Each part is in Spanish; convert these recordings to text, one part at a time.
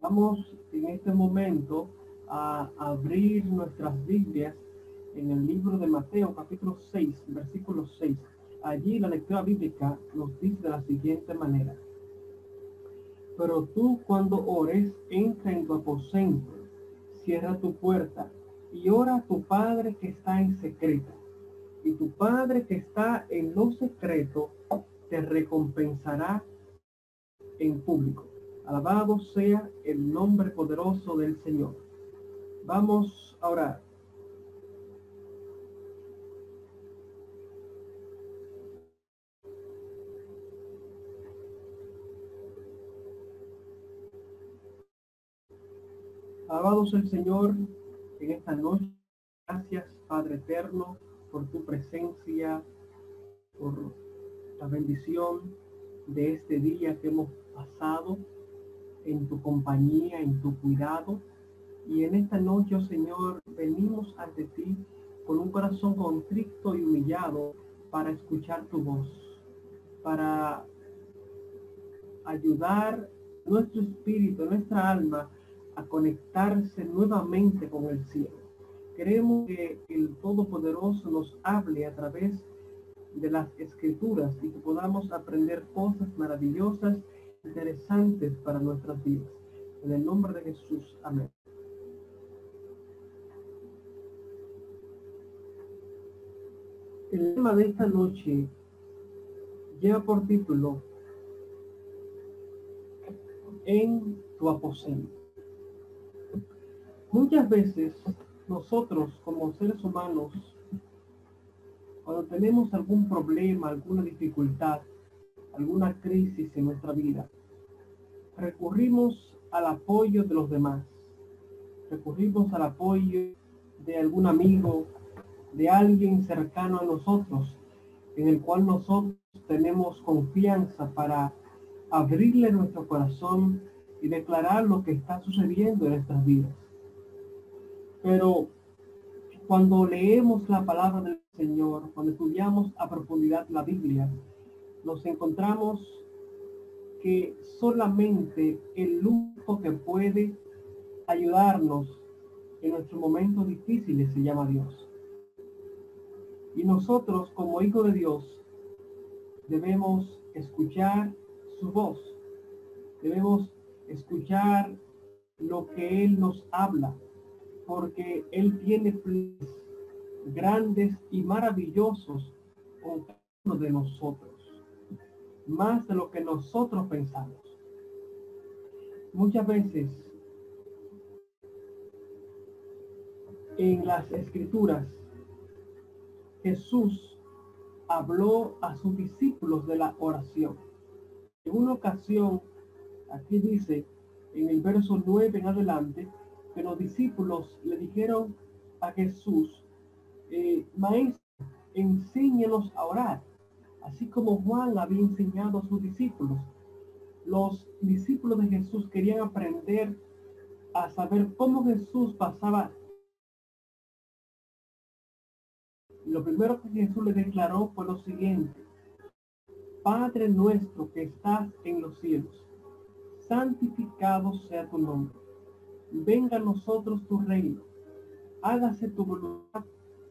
Vamos en este momento a abrir nuestras Biblias en el libro de Mateo capítulo 6, versículo 6. Allí la lectura bíblica nos dice de la siguiente manera. Pero tú cuando ores, entra en tu aposento, cierra tu puerta y ora a tu Padre que está en secreto. Y tu Padre que está en lo secreto te recompensará en público. Alabado sea el nombre poderoso del Señor. Vamos a orar. Alabado sea el Señor en esta noche. Gracias, Padre eterno, por tu presencia, por la bendición de este día que hemos pasado en tu compañía, en tu cuidado. Y en esta noche, oh Señor, venimos ante ti con un corazón contrito y humillado para escuchar tu voz, para ayudar nuestro espíritu, nuestra alma a conectarse nuevamente con el cielo. Queremos que el Todopoderoso nos hable a través de las escrituras y que podamos aprender cosas maravillosas interesantes para nuestras vidas. En el nombre de Jesús. Amén. El tema de esta noche lleva por título En tu aposento. Muchas veces nosotros como seres humanos, cuando tenemos algún problema, alguna dificultad, alguna crisis en nuestra vida, recurrimos al apoyo de los demás. Recurrimos al apoyo de algún amigo, de alguien cercano a nosotros, en el cual nosotros tenemos confianza para abrirle nuestro corazón y declarar lo que está sucediendo en nuestras vidas. Pero cuando leemos la palabra del Señor, cuando estudiamos a profundidad la Biblia, nos encontramos que solamente el único que puede ayudarnos en nuestros momentos difíciles se llama Dios. Y nosotros como hijos de Dios debemos escuchar su voz. Debemos escuchar lo que Él nos habla, porque Él tiene grandes y maravillosos con de nosotros más de lo que nosotros pensamos. Muchas veces en las escrituras Jesús habló a sus discípulos de la oración. En una ocasión, aquí dice en el verso 9 en adelante, que los discípulos le dijeron a Jesús, eh, Maestro, enséñanos a orar así como Juan había enseñado a sus discípulos. Los discípulos de Jesús querían aprender a saber cómo Jesús pasaba. Lo primero que Jesús le declaró fue lo siguiente. Padre nuestro que estás en los cielos, santificado sea tu nombre. Venga a nosotros tu reino. Hágase tu voluntad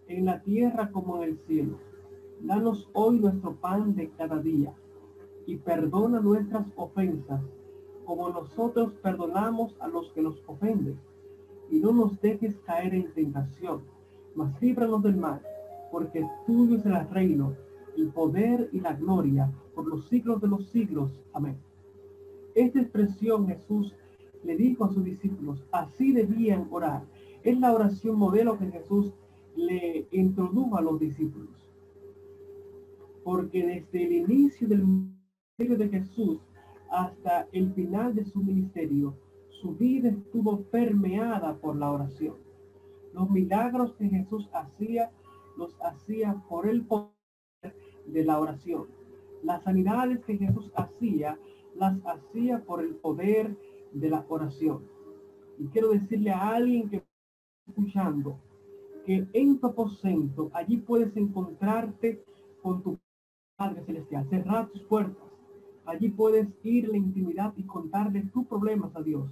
en la tierra como en el cielo. Danos hoy nuestro pan de cada día y perdona nuestras ofensas, como nosotros perdonamos a los que nos ofenden. Y no nos dejes caer en tentación, mas líbranos del mal, porque tuyo es el reino, el poder y la gloria por los siglos de los siglos. Amén. Esta expresión Jesús le dijo a sus discípulos, así debían orar. Es la oración modelo que Jesús le introdujo a los discípulos porque desde el inicio del ministerio de Jesús hasta el final de su ministerio, su vida estuvo permeada por la oración. Los milagros que Jesús hacía, los hacía por el poder de la oración. Las sanidades que Jesús hacía, las hacía por el poder de la oración. Y quiero decirle a alguien que está escuchando que en tu aposento, allí puedes encontrarte con tu Padre Celestial, cerrar tus puertas. Allí puedes ir la intimidad y contarle tus problemas a Dios.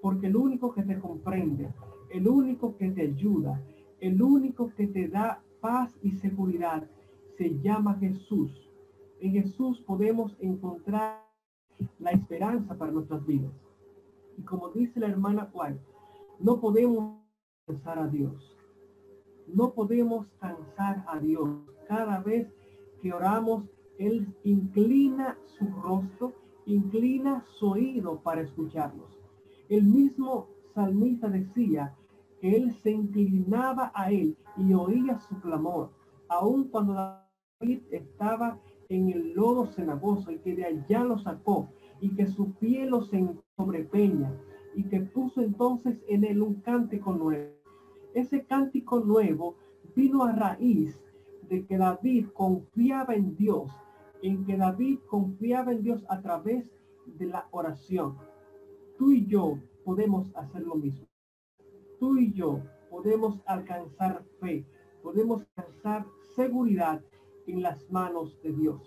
Porque el único que te comprende, el único que te ayuda, el único que te da paz y seguridad, se llama Jesús. En Jesús podemos encontrar la esperanza para nuestras vidas. Y como dice la hermana White, no podemos cansar a Dios. No podemos cansar a Dios. Cada vez que oramos, Él inclina su rostro, inclina su oído para escucharnos. El mismo salmista decía que Él se inclinaba a Él y oía su clamor, aun cuando David estaba en el lodo cenagoso y que de allá lo sacó y que su pie lo sobrepeña y que puso entonces en él un cántico nuevo. Ese cántico nuevo vino a raíz de que David confiaba en Dios, en que David confiaba en Dios a través de la oración. Tú y yo podemos hacer lo mismo. Tú y yo podemos alcanzar fe, podemos alcanzar seguridad en las manos de Dios.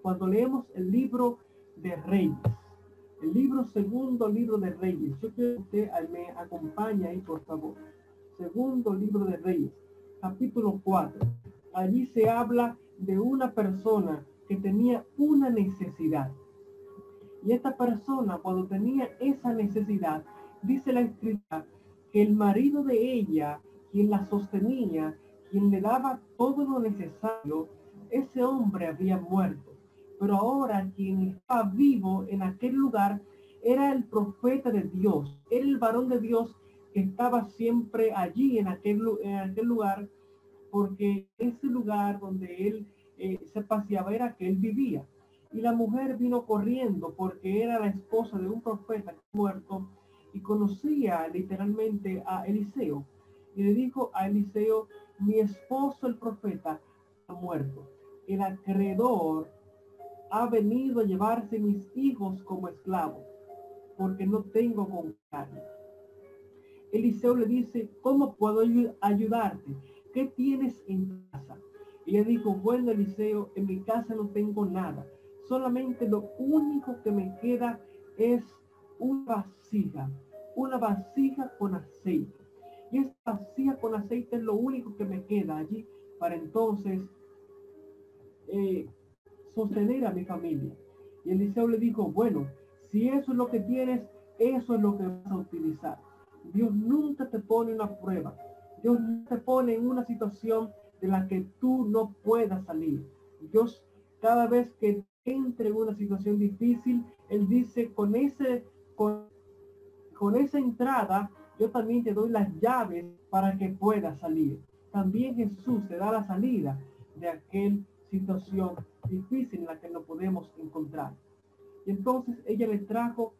Cuando leemos el libro de Reyes, el libro segundo libro de Reyes. Yo quiero que usted me acompañe ahí, por favor. Segundo libro de Reyes, capítulo 4. Allí se habla de una persona que tenía una necesidad. Y esta persona, cuando tenía esa necesidad, dice la escritura, que el marido de ella, quien la sostenía, quien le daba todo lo necesario, ese hombre había muerto pero ahora quien está vivo en aquel lugar era el profeta de Dios, el varón de Dios que estaba siempre allí en aquel lugar, porque ese lugar donde él eh, se paseaba era que él vivía. Y la mujer vino corriendo porque era la esposa de un profeta muerto y conocía literalmente a Eliseo. Y le dijo a Eliseo, mi esposo el profeta ha muerto. El acreedor ha venido a llevarse mis hijos como esclavos, porque no tengo con carne. Eliseo le dice, ¿cómo puedo ayudarte? ¿Qué tienes en casa? Y le dijo, bueno, Eliseo, en mi casa no tengo nada. Solamente lo único que me queda es una vasija, una vasija con aceite. Y esta vasija con aceite es lo único que me queda allí para entonces eh, sostener a mi familia. Y Eliseo le dijo, bueno, si eso es lo que tienes, eso es lo que vas a utilizar. Dios nunca te pone una prueba. Dios te pone en una situación de la que tú no puedas salir. Dios, cada vez que entre en una situación difícil, Él dice, con ese, con, con esa entrada, yo también te doy las llaves para que puedas salir. También Jesús te da la salida de aquel situación difícil en la que nos podemos encontrar. Y entonces ella le trajo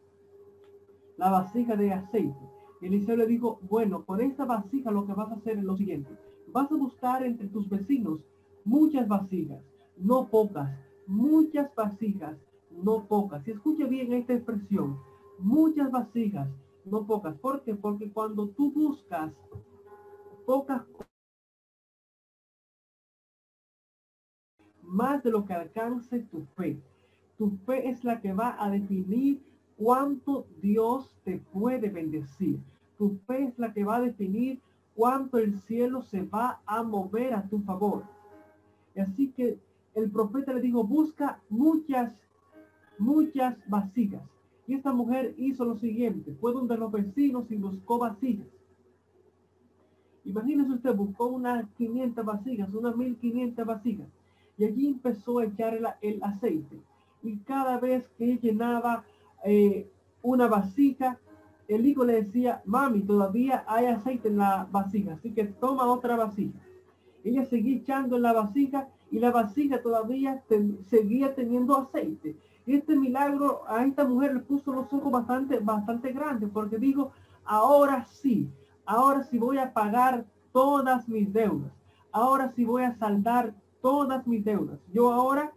la vasija de aceite. Eliseo le dijo, bueno, con esta vasija lo que vas a hacer es lo siguiente. Vas a buscar entre tus vecinos muchas vasijas, no pocas, muchas vasijas, no pocas. Y escuche bien esta expresión, muchas vasijas, no pocas. ¿Por qué? Porque cuando tú buscas pocas más de lo que alcance tu fe. Tu fe es la que va a definir cuánto Dios te puede bendecir. Tu fe es la que va a definir cuánto el cielo se va a mover a tu favor. Así que el profeta le dijo, busca muchas, muchas vasijas. Y esta mujer hizo lo siguiente, fue donde los vecinos y buscó vasijas. Imagínese usted, buscó unas 500 vasijas, unas 1500 vasijas. Y allí empezó a echar el, aceite. Y cada vez que llenaba eh, una vasija, el hijo le decía, mami, todavía hay aceite en la vasija, así que toma otra vasija. Ella seguía echando en la vasija y la vasija todavía seguía teniendo aceite. Y este milagro a esta mujer le puso los ojos bastante, bastante grandes porque dijo, ahora sí, ahora sí voy a pagar todas mis deudas. Ahora sí voy a saldar todas mis deudas. Yo ahora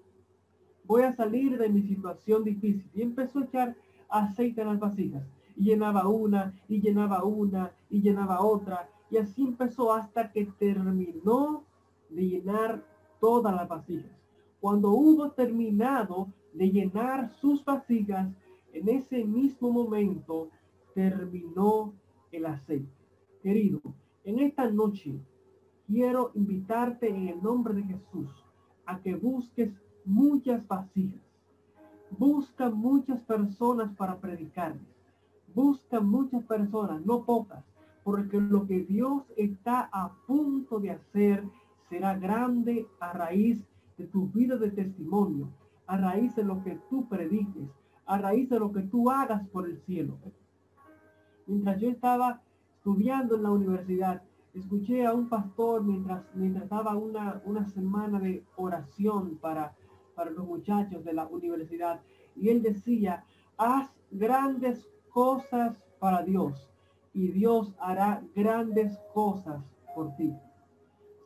voy a salir de mi situación difícil. Y empezó a echar aceite en las vasijas. Llenaba una, y llenaba una, y llenaba otra. Y así empezó hasta que terminó de llenar todas las vasijas. Cuando hubo terminado de llenar sus vasijas, en ese mismo momento terminó el aceite. Querido, en esta noche quiero invitarte en el nombre de Jesús a que busques muchas vasijas. Busca muchas personas para predicarles. Busca muchas personas, no pocas, porque lo que Dios está a punto de hacer será grande a raíz de tu vida de testimonio, a raíz de lo que tú prediques, a raíz de lo que tú hagas por el cielo. Mientras yo estaba estudiando en la universidad, escuché a un pastor mientras, mientras daba una, una semana de oración para, para los muchachos de la universidad. Y él decía, haz grandes cosas para Dios y Dios hará grandes cosas por ti.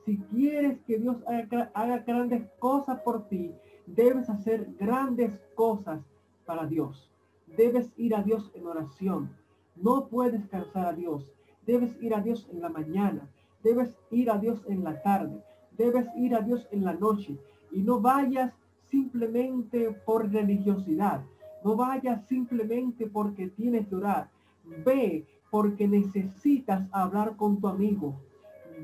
Si quieres que Dios haga, grandes cosas por ti, debes hacer grandes cosas para Dios. Debes ir a Dios en oración. No puedes cansar a Dios. Debes ir a Dios en la mañana. Debes ir a Dios en la tarde. Debes ir a Dios en la noche. Y no vayas simplemente por religiosidad. No vayas simplemente porque tienes que orar. Ve porque necesitas hablar con tu amigo.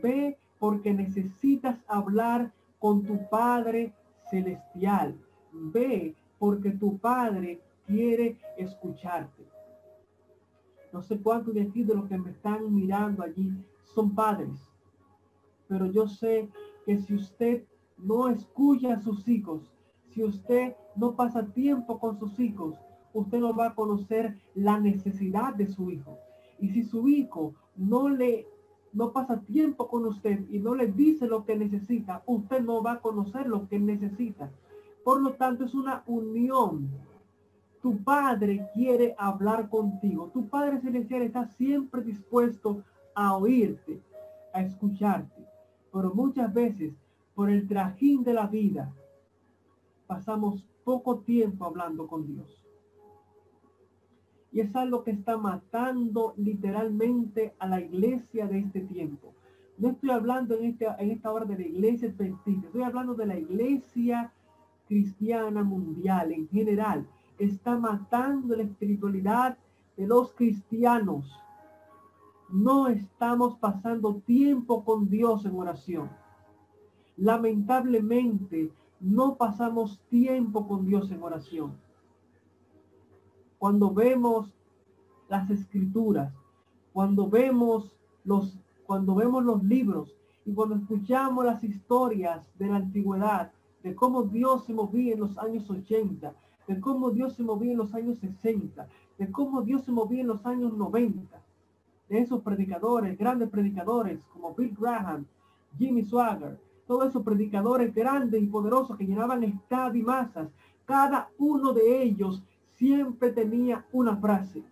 Ve porque necesitas hablar con tu Padre Celestial. Ve porque tu Padre quiere escucharte. No sé cuántos de aquí de los que me están mirando allí son padres, pero yo sé que si usted no escucha a sus hijos, si usted no pasa tiempo con sus hijos, usted no va a conocer la necesidad de su hijo. Y si su hijo no le no pasa tiempo con usted y no le dice lo que necesita, usted no va a conocer lo que necesita. Por lo tanto, es una unión tu Padre quiere hablar contigo. Tu Padre Celestial está siempre dispuesto a oírte, a escucharte. Pero muchas veces, por el trajín de la vida, pasamos poco tiempo hablando con Dios. Y es algo que está matando literalmente a la iglesia de este tiempo. No estoy hablando en, este, en esta hora de la iglesia adventista, estoy hablando de la iglesia cristiana mundial en general está matando la espiritualidad de los cristianos. No estamos pasando tiempo con Dios en oración. Lamentablemente, no pasamos tiempo con Dios en oración. Cuando vemos las escrituras, cuando vemos los, cuando vemos los libros y cuando escuchamos las historias de la antigüedad, de cómo Dios se movía en los años 80, de cómo Dios se movía en los años 60, de cómo Dios se movía en los años 90, de esos predicadores, grandes predicadores como Bill Graham, Jimmy Swagger, todos esos predicadores grandes y poderosos que llenaban estado y masas, cada uno de ellos siempre tenía una frase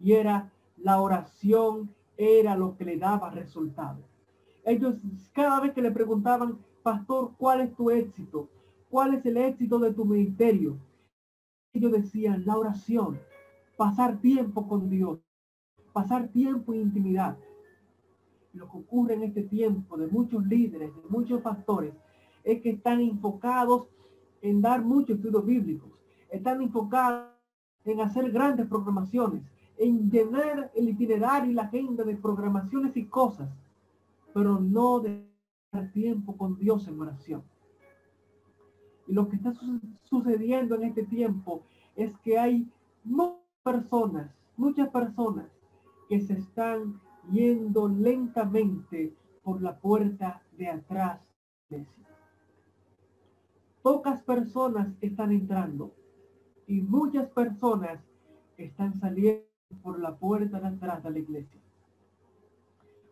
y era la oración era lo que le daba resultado. Ellos cada vez que le preguntaban, pastor, ¿cuál es tu éxito? ¿Cuál es el éxito de tu ministerio? Ellos decían la oración, pasar tiempo con Dios, pasar tiempo en intimidad. Lo que ocurre en este tiempo de muchos líderes, de muchos pastores, es que están enfocados en dar muchos estudios bíblicos, están enfocados en hacer grandes programaciones, en llenar el itinerario y la agenda de programaciones y cosas, pero no de tiempo con Dios en oración. Y lo que está sucediendo en este tiempo es que hay personas, muchas personas que se están yendo lentamente por la puerta de atrás. Pocas personas están entrando y muchas personas están saliendo por la puerta de atrás de la iglesia.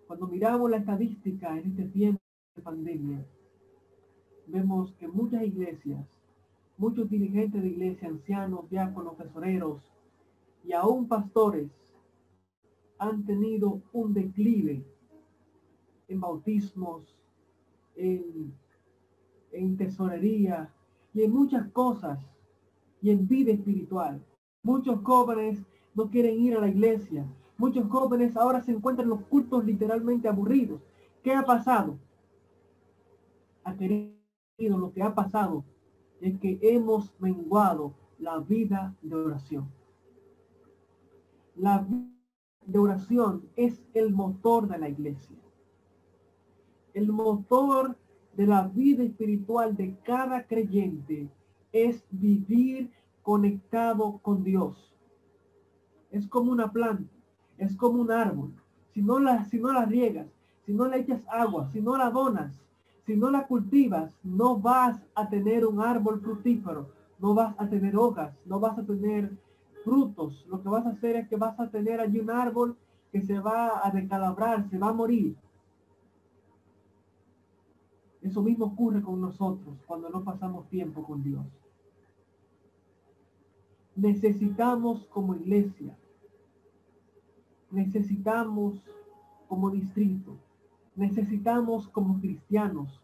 Cuando miramos la estadística en este tiempo de pandemia, vemos que muchas iglesias, muchos dirigentes de iglesia, ancianos, diáconos, tesoreros y aún pastores han tenido un declive en bautismos, en, en tesorería y en muchas cosas y en vida espiritual. Muchos jóvenes no quieren ir a la iglesia. Muchos jóvenes ahora se encuentran en los cultos literalmente aburridos. ¿Qué ha pasado? Ha querido lo que ha pasado es que hemos menguado la vida de oración. La vida de oración es el motor de la iglesia. El motor de la vida espiritual de cada creyente es vivir conectado con Dios. Es como una planta, es como un árbol. Si no la, si no la riegas, si no le echas agua, si no la donas, si no la cultivas, no vas a tener un árbol fructífero, no vas a tener hojas, no vas a tener frutos. Lo que vas a hacer es que vas a tener allí un árbol que se va a decalabrar, se va a morir. Eso mismo ocurre con nosotros cuando no pasamos tiempo con Dios. Necesitamos como iglesia, necesitamos como distrito, necesitamos como cristianos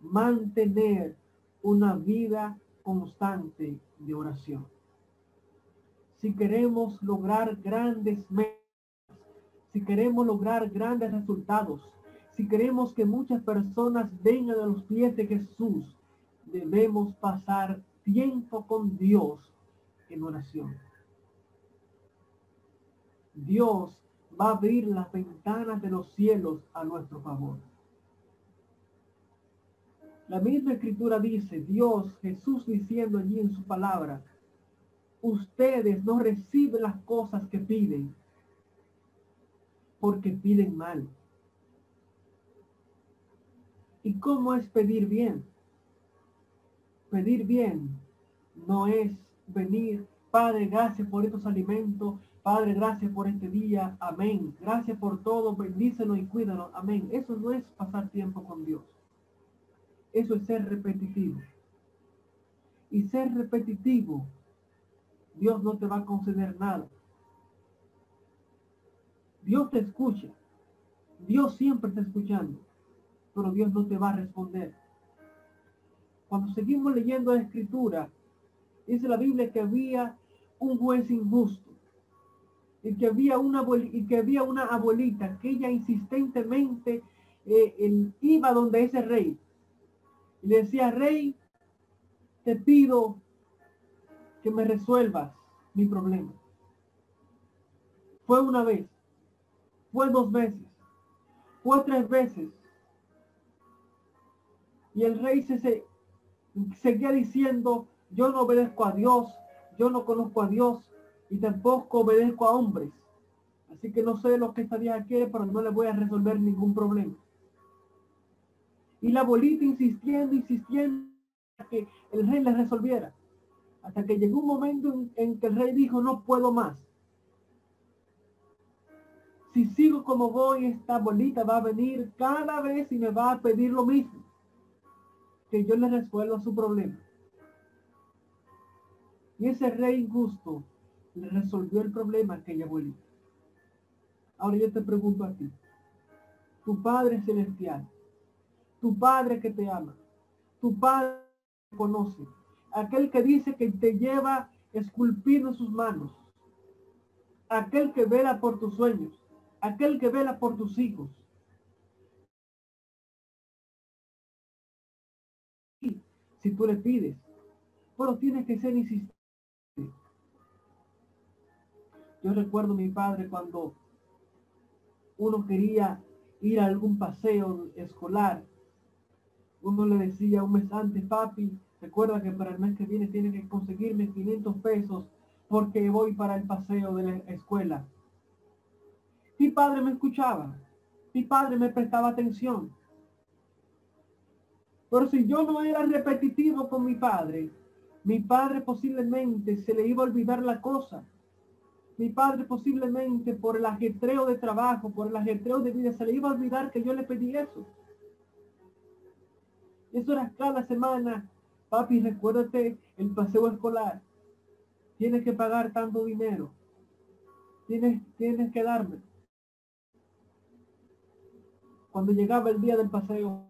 mantener una vida constante de oración. Si queremos lograr grandes metas, si queremos lograr grandes resultados, si queremos que muchas personas vengan a los pies de Jesús, debemos pasar tiempo con Dios en oración. Dios va a abrir las ventanas de los cielos a nuestro favor. La misma escritura dice, Dios, Jesús diciendo allí en su palabra, ustedes no reciben las cosas que piden porque piden mal. ¿Y cómo es pedir bien? Pedir bien no es venir, Padre, gracias por estos alimentos, Padre, gracias por este día, amén. Gracias por todo, bendícelo y cuídalo, amén. Eso no es pasar tiempo con Dios. Eso es ser repetitivo. Y ser repetitivo, Dios no te va a conceder nada. Dios te escucha. Dios siempre está escuchando, pero Dios no te va a responder. Cuando seguimos leyendo la escritura, dice la Biblia que había un juez injusto y que había una, y que había una abuelita que ella insistentemente eh, iba donde ese rey y le decía, rey, te pido que me resuelvas mi problema. Fue una vez, fue dos veces, fue tres veces. Y el rey se, seguía diciendo, yo no obedezco a Dios, yo no conozco a Dios y tampoco obedezco a hombres. Así que no sé lo que estaría aquí, pero no le voy a resolver ningún problema. Y la abuelita insistiendo, insistiendo, que el rey le resolviera. Hasta que llegó un momento en que el rey dijo, no puedo más. Si sigo como voy, esta bolita va a venir cada vez y me va a pedir lo mismo. Que yo le resuelva su problema. Y ese rey injusto le resolvió el problema a aquella abuelita. Ahora yo te pregunto a ti. Tu Padre Celestial, tu Padre que te ama, tu Padre que conoce, aquel que dice que te lleva esculpido en sus manos, aquel que vela por tus sueños, aquel que vela por tus hijos. Si tú le pides, pero tienes que ser insistente. Yo recuerdo a mi padre cuando uno quería ir a algún paseo escolar. Uno le decía un mes antes, papi, recuerda que para el mes que viene tiene que conseguirme 500 pesos porque voy para el paseo de la escuela. Mi padre me escuchaba. Mi padre me prestaba atención. Pero si yo no era repetitivo con mi padre, mi padre posiblemente se le iba a olvidar la cosa. Mi padre posiblemente por el ajetreo de trabajo, por el ajetreo de vida, se le iba a olvidar que yo le pedí eso. Eso era cada semana. Papi, recuérdate el paseo escolar. Tienes que pagar tanto dinero. Tienes, tienes que darme cuando llegaba el día del paseo,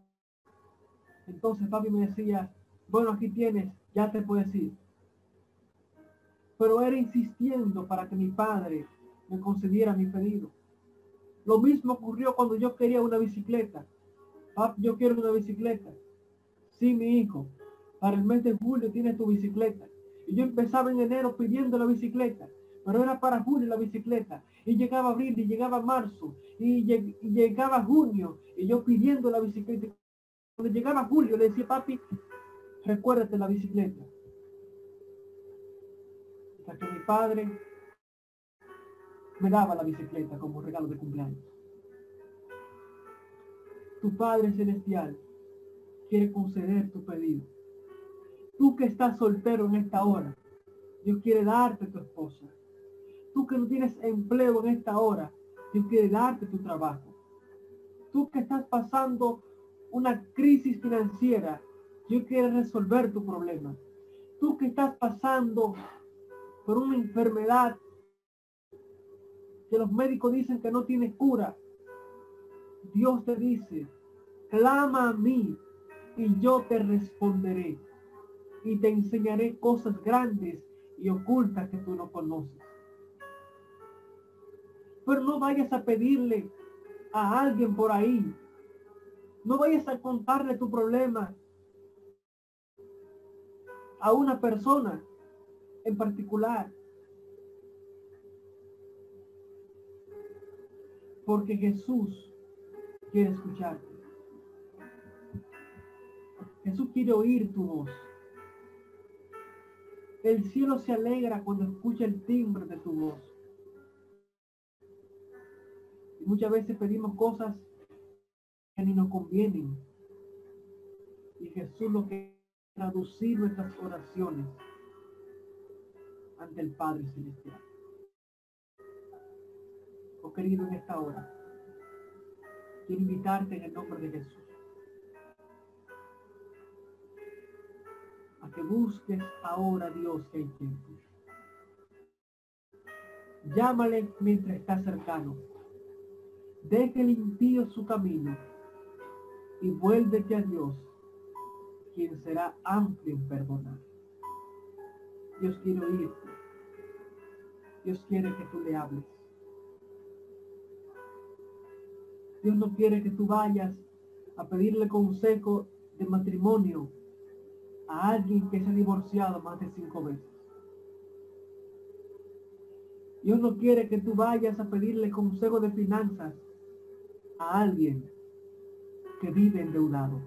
entonces papi me decía, bueno, aquí tienes, ya te puedes ir. Pero era insistiendo para que mi padre me concediera mi pedido. Lo mismo ocurrió cuando yo quería una bicicleta. Papi, yo quiero una bicicleta. Sí, mi hijo, para el mes de julio tienes tu bicicleta. Y yo empezaba en enero pidiendo la bicicleta. Pero era para julio la bicicleta. Y llegaba abril, y llegaba marzo, y, llegaba junio, y yo pidiendo la bicicleta. Cuando llegaba julio, le decía, papi, recuérdate la bicicleta. Hasta que mi padre me daba la bicicleta como regalo de cumpleaños. Tu Padre Celestial quiere conceder tu pedido. Tú que estás soltero en esta hora, Dios quiere darte tu esposa. Tú que no tienes empleo en esta hora, Dios quiere darte tu trabajo. Tú que estás pasando una crisis financiera, Dios quiere resolver tu problema. Tú que estás pasando por una enfermedad que los médicos dicen que no tiene cura, Dios te dice, clama a mí y yo te responderé y te enseñaré cosas grandes y ocultas que tú no conoces. Pero no vayas a pedirle a alguien por ahí. No vayas a contarle tu problema a una persona en particular. Porque Jesús quiere escucharte. Jesús quiere oír tu voz. El cielo se alegra cuando escucha el timbre de tu voz. Y muchas veces pedimos cosas que ni nos convienen. Y Jesús lo que traducir nuestras oraciones ante el Padre Celestial. Oh querido, en esta hora, quiero invitarte en el nombre de Jesús a que busques ahora a Dios que hay tiempo. Llámale mientras está cercano. Deje el su camino y vuélvete a Dios, quien será amplio en perdonar. Dios quiere oírte. Dios quiere que tú le hables. Dios no quiere que tú vayas a pedirle consejo de matrimonio a alguien que se ha divorciado más de cinco veces. Dios no quiere que tú vayas a pedirle consejo de finanzas a alguien que vive endeudado.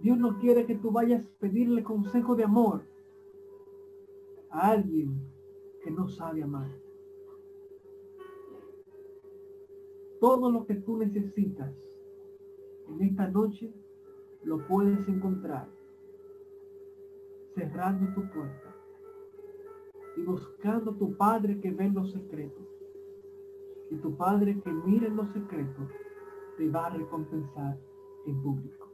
Dios no quiere que tú vayas a pedirle consejo de amor a alguien que no sabe amar. Todo lo que tú necesitas en esta noche lo puedes encontrar cerrando tu puerta y buscando tu Padre que ve los secretos. Y tu Padre que mira en los secretos te va a recompensar en público.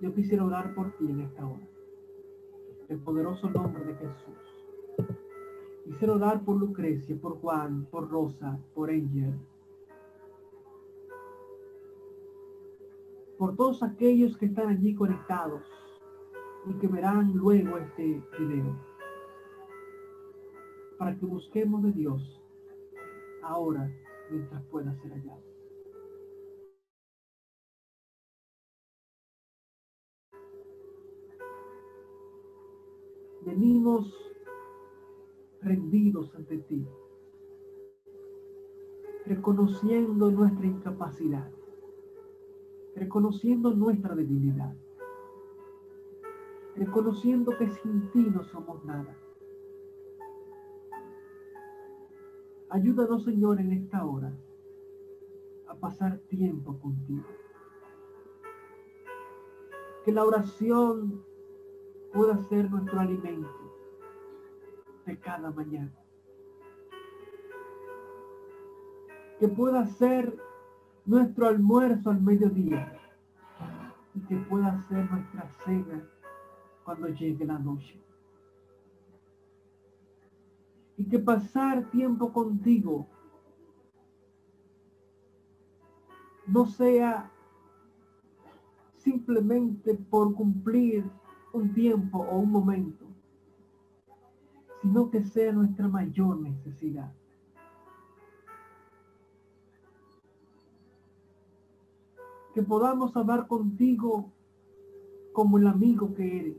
Yo quisiera orar por ti en esta hora. El poderoso nombre de Jesús. Quisiera orar por Lucrecia, por Juan, por Rosa, por Angel. Por todos aquellos que están allí conectados y que verán luego este video. Para que busquemos de Dios ahora mientras pueda ser hallado. venimos rendidos ante ti, reconociendo nuestra incapacidad, reconociendo nuestra debilidad, reconociendo que sin ti no somos nada. Ayúdanos, Señor, en esta hora a pasar tiempo contigo. Que la oración pueda ser nuestro alimento de cada mañana. Que pueda ser nuestro almuerzo al mediodía y que pueda ser nuestra cena cuando llegue la noche. Y que pasar tiempo contigo no sea simplemente por cumplir un tiempo o un momento, sino que sea nuestra mayor necesidad. Que podamos hablar contigo como el amigo que eres,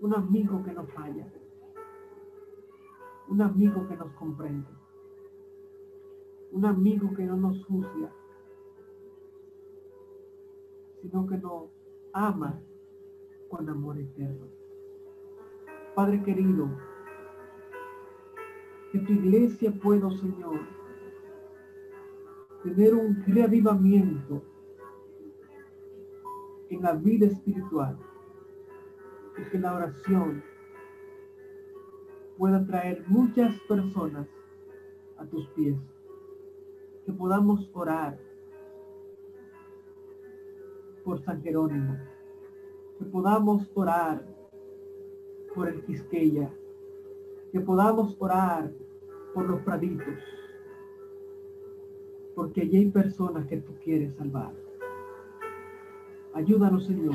un amigo que no falla, un amigo que nos comprende, un amigo que no nos juzga, sino que nos ama con amor eterno. Padre querido, que tu iglesia pueda, Señor, tener un reavivamiento en la vida espiritual y que la oración pueda traer muchas personas a tus pies. Que podamos orar por San Jerónimo. Que podamos orar por el Quisqueya. Que podamos orar por los praditos. Porque allí hay personas que tú quieres salvar. Ayúdanos, Señor,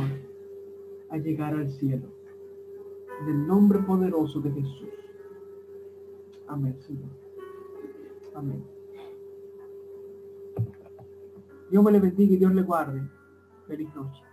a llegar al cielo. En el nombre poderoso de Jesús. Amén, Señor. Amén. Dios me le bendiga y Dios le guarde. Feliz noche.